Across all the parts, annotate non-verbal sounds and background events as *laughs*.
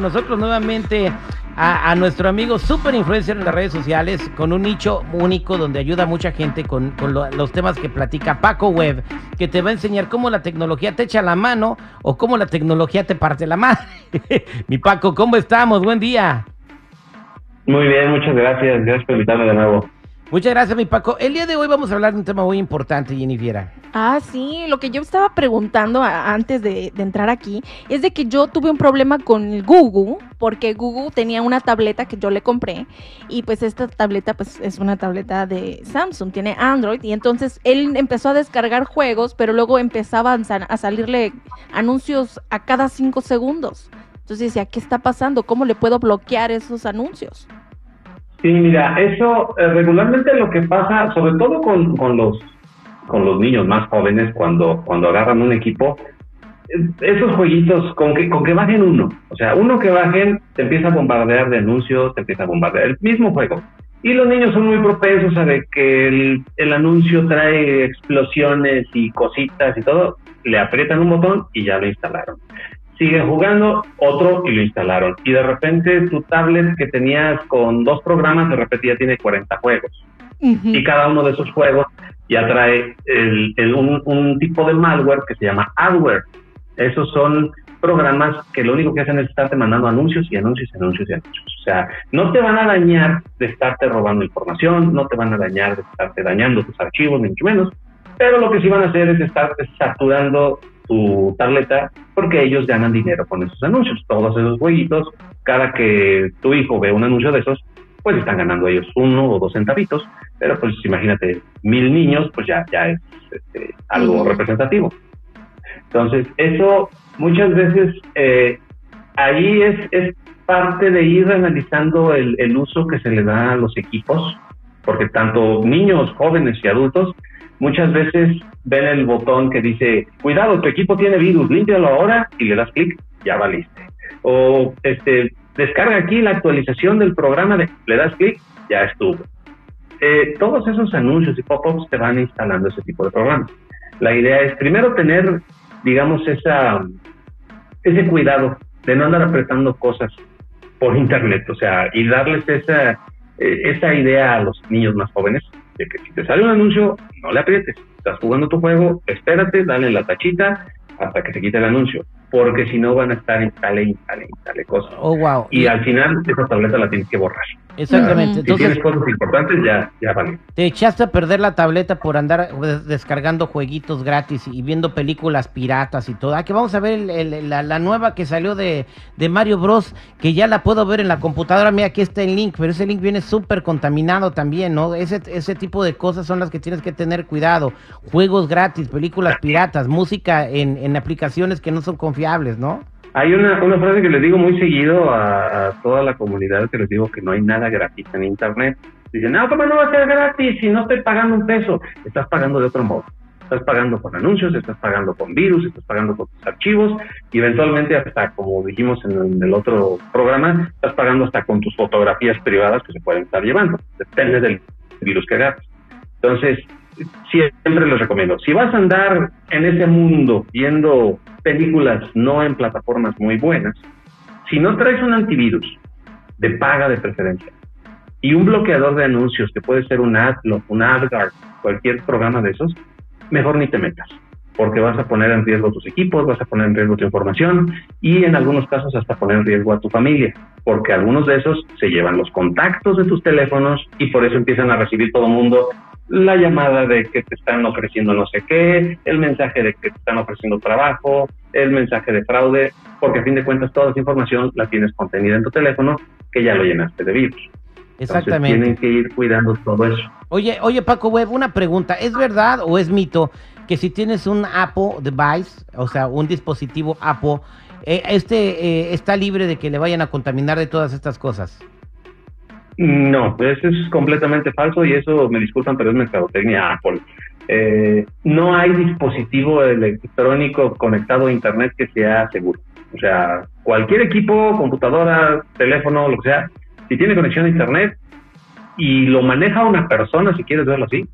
Con nosotros nuevamente a, nuestro amigo super influencer en las redes sociales con un nicho único donde ayuda a mucha gente con, los temas que platica Paco Web, que te va a enseñar cómo la tecnología te echa la mano o cómo la tecnología te parte la madre. *laughs* Mi Paco, ¿cómo estamos? Buen día. Muy bien, muchas gracias. Gracias por invitarme de nuevo. Muchas gracias, mi Paco. El día de hoy vamos a hablar de un tema muy importante, Jenny Viera. Ah, sí, lo que yo estaba preguntando antes de, entrar aquí es de que yo tuve un problema con Google, porque Google tenía una tableta que yo le compré y pues esta tableta pues es una tableta de Samsung, tiene Android y entonces él empezó a descargar juegos, pero luego empezaban a salirle anuncios a cada cinco segundos. Entonces decía, ¿qué está pasando? ¿Cómo le puedo bloquear esos anuncios? Sí, mira, eso eh, regularmente lo que pasa, sobre todo con, con, los con los niños más jóvenes cuando cuando agarran un equipo, esos jueguitos con que con que bajen uno, o sea, uno que bajen te empieza a bombardear de anuncios, te empieza a bombardear el mismo juego. Y los niños son muy propensos a que el, el anuncio trae explosiones y cositas y todo, le aprietan un botón y ya lo instalaron siguen jugando, otro y lo instalaron. Y de repente tu tablet que tenías con dos programas, de repente ya tiene 40 juegos. Y cada uno de esos juegos ya trae el, un, tipo de malware que se llama adware. Esos son programas que lo único que hacen es estarte mandando anuncios y anuncios y anuncios y anuncios. O sea, no te van a dañar de estarte robando información, no te van a dañar de estarte dañando tus archivos, ni mucho menos, pero lo que sí van a hacer es estar saturando tu tableta porque ellos ganan dinero con esos anuncios. Todos esos jueguitos, cada que tu hijo ve un anuncio de esos, pues están ganando ellos uno o dos centavitos, pero pues imagínate, mil niños, pues ya, ya es este, algo representativo. Entonces, eso muchas veces eh, ahí es, es parte de ir analizando el, el uso que se le da a los equipos, porque tanto niños, jóvenes y adultos muchas veces ven el botón que dice, cuidado, tu equipo tiene virus, límpialo ahora y le das clic, ya valiste. O este, descarga aquí la actualización del programa, de, le das clic, ya estuvo. Eh, todos esos anuncios y pop-ups te van instalando ese tipo de programas. La idea es primero tener, digamos, esa, ese cuidado de no andar apretando cosas por internet, o sea, y darles esa, eh, esa idea a los niños más jóvenes de que si te sale un anuncio, no le aprietes. Estás jugando tu juego, espérate, dale la tachita hasta que se quite el anuncio. Porque si no van a estar instale, instale, instale cosas. Oh, wow. Y al final esa tableta la tienes que borrar. Exactamente. si tienes cosas importantes, ya, ya vale. Te echaste a perder la tableta por andar descargando jueguitos gratis y viendo películas piratas y todo. Aquí vamos a ver la, nueva que salió de, de, Mario Bros. Que ya la puedo ver en la computadora. Mira, aquí está el link, pero ese link viene súper contaminado también, ¿no? Ese, ese tipo de cosas son las que tienes que tener cuidado. Juegos gratis, películas piratas, música en, en aplicaciones que no son confiables, ¿no? Hay una, una frase que les digo muy seguido a, toda la comunidad que les digo que no hay nada gratis en Internet. Dicen, no, ¿cómo no va a ser gratis si no estoy pagando un peso? Estás pagando de otro modo. Estás pagando con anuncios, estás pagando con virus, estás pagando con tus archivos y eventualmente hasta, como dijimos en el otro programa, estás pagando hasta con tus fotografías privadas que se pueden estar llevando. Depende del virus que agarres. Entonces, siempre les recomiendo, si vas a andar en ese mundo viendo películas no en plataformas muy buenas, si no traes un antivirus de paga de preferencia y un bloqueador de anuncios que puede ser un AdBlock, un AdGuard, cualquier programa de esos, mejor ni te metas, porque vas a poner en riesgo tus equipos, vas a poner en riesgo tu información y en algunos casos hasta poner en riesgo a tu familia, porque algunos de esos se llevan los contactos de tus teléfonos y por eso empiezan a recibir todo el mundo la llamada de que te están ofreciendo no sé qué, el mensaje de que te están ofreciendo trabajo, el mensaje de fraude, porque a fin de cuentas toda esa información la tienes contenida en tu teléfono que ya lo llenaste de virus. Exactamente. tienen que ir cuidando todo eso. Oye, oye Paco Web, una pregunta, ¿es verdad o es mito que si tienes un Apple device, o sea, un dispositivo Apple, eh, este eh, está libre de que le vayan a contaminar de todas estas cosas? No, eso es completamente falso y eso me disculpan, pero es mercadotecnia Apple. Eh, no hay dispositivo electrónico conectado a Internet que sea seguro. O sea, cualquier equipo, computadora, teléfono, lo que sea, si tiene conexión a Internet y lo maneja una persona, si quieres verlo así,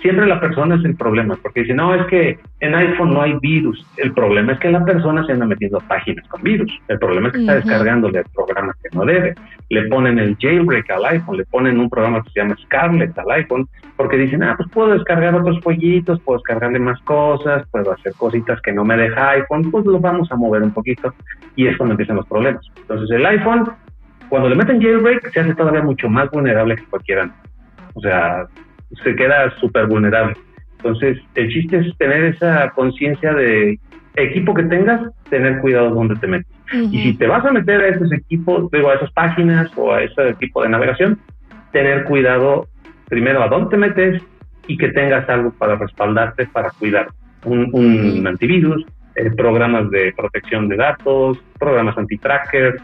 siempre la persona es el problema, porque dicen, no, es que en iPhone no hay virus. El problema es que la persona se anda metiendo a páginas con virus. El problema es que está descargándole programas que no debe. Le ponen el jailbreak al iPhone, le ponen un programa que se llama Scarlet al iPhone, porque dicen, ah, pues puedo descargar otros jueguitos, puedo descargarle más cosas, puedo hacer cositas que no me deja iPhone, pues lo vamos a mover un poquito. Y es cuando empiezan los problemas. Entonces el iPhone, cuando le meten jailbreak, se hace todavía mucho más vulnerable que cualquiera. O sea, se queda súper vulnerable. Entonces, el chiste es tener esa conciencia de equipo que tengas, tener cuidado donde te metes. Y si te vas a meter a esos equipos, digo, a esas páginas o a ese tipo de navegación, tener cuidado primero a dónde te metes y que tengas algo para respaldarte, para cuidar. Un, antivirus, eh, programas de protección de datos, programas anti-trackers,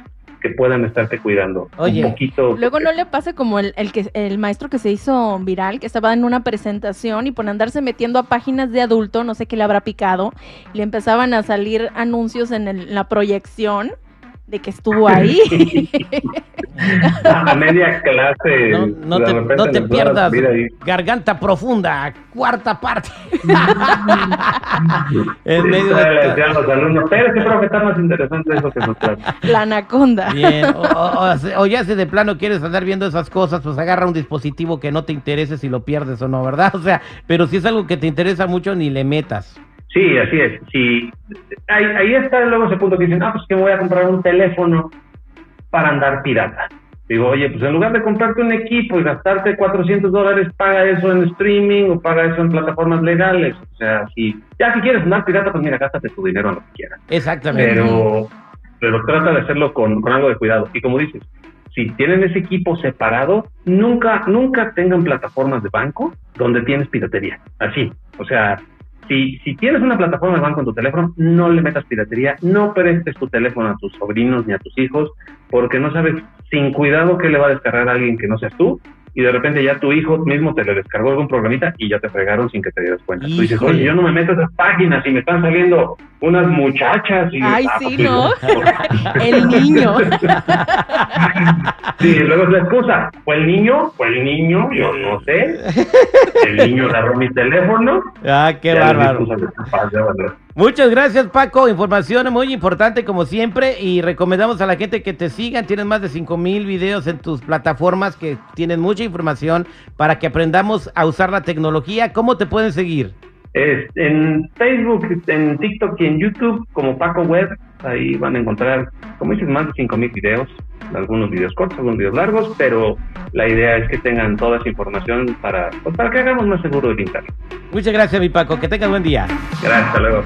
que puedan estarte cuidando un poquito. Luego no le pase como el, el, que el maestro que se hizo viral, que estaba en una presentación y por andarse metiendo a páginas de adulto, no sé qué le habrá picado, le empezaban a salir anuncios en la proyección de que estuvo ahí. *laughs* a media clase. No, te, pierdas. Garganta profunda, cuarta parte. *laughs* en medio de... los alumnos, pero este profe está más interesante eso que nosotros. *laughs* La anaconda. Bien, o, ya si de plano quieres andar viendo esas cosas, pues agarra un dispositivo que no te interese si lo pierdes o no, ¿verdad? O sea, pero si es algo que te interesa mucho, ni le metas. Sí, así es. Sí, ahí, ahí está luego ese punto que dicen, ah, pues que me voy a comprar un teléfono para andar pirata. Digo, oye, pues en lugar de comprarte un equipo y gastarte 400 dólares, paga eso en streaming o paga eso en plataformas legales. O sea, si ya si quieres andar pirata, pues mira, gástate tu dinero en lo que quieras. Exactamente. Pero, pero trata de hacerlo con, con algo de cuidado. Y como dices, si tienen ese equipo separado, nunca, nunca tengan plataformas de banco donde tienes piratería. Así. O sea, si, si tienes una plataforma de banco en tu teléfono, no le metas piratería, no prestes tu teléfono a tus sobrinos ni a tus hijos, porque no sabes sin cuidado qué le va a descargar a alguien que no seas tú y de repente ya tu hijo mismo te le descargó algún programita y ya te fregaron sin que te dieras cuenta. Tú dices, oye, yo no me meto a esas páginas y me están saliendo unas muchachas. Y, Ay, ah, sí, pues, ¿no? *laughs* *laughs* el niño. sí, luego es la excusa. ¿Fue el niño? ¿Fue el niño? Yo no sé. El niño agarró mi teléfono. Ah, qué bárbaro. Muchas gracias, Paco. Información muy importante, como siempre. Y recomendamos a la gente que te sigan. Tienes más de 5 mil videos en tus plataformas que tienen mucha información para que aprendamos a usar la tecnología. ¿Cómo te pueden seguir? En Facebook, en TikTok y en YouTube, como Paco Web. Ahí van a encontrar, como dices, más de 5 mil videos. Algunos videos cortos, algunos videos largos. Pero la idea es que tengan toda esa información para, pues, para que hagamos más seguro el Internet. Muchas gracias, mi Paco. Que tengas buen día. Gracias, hasta luego.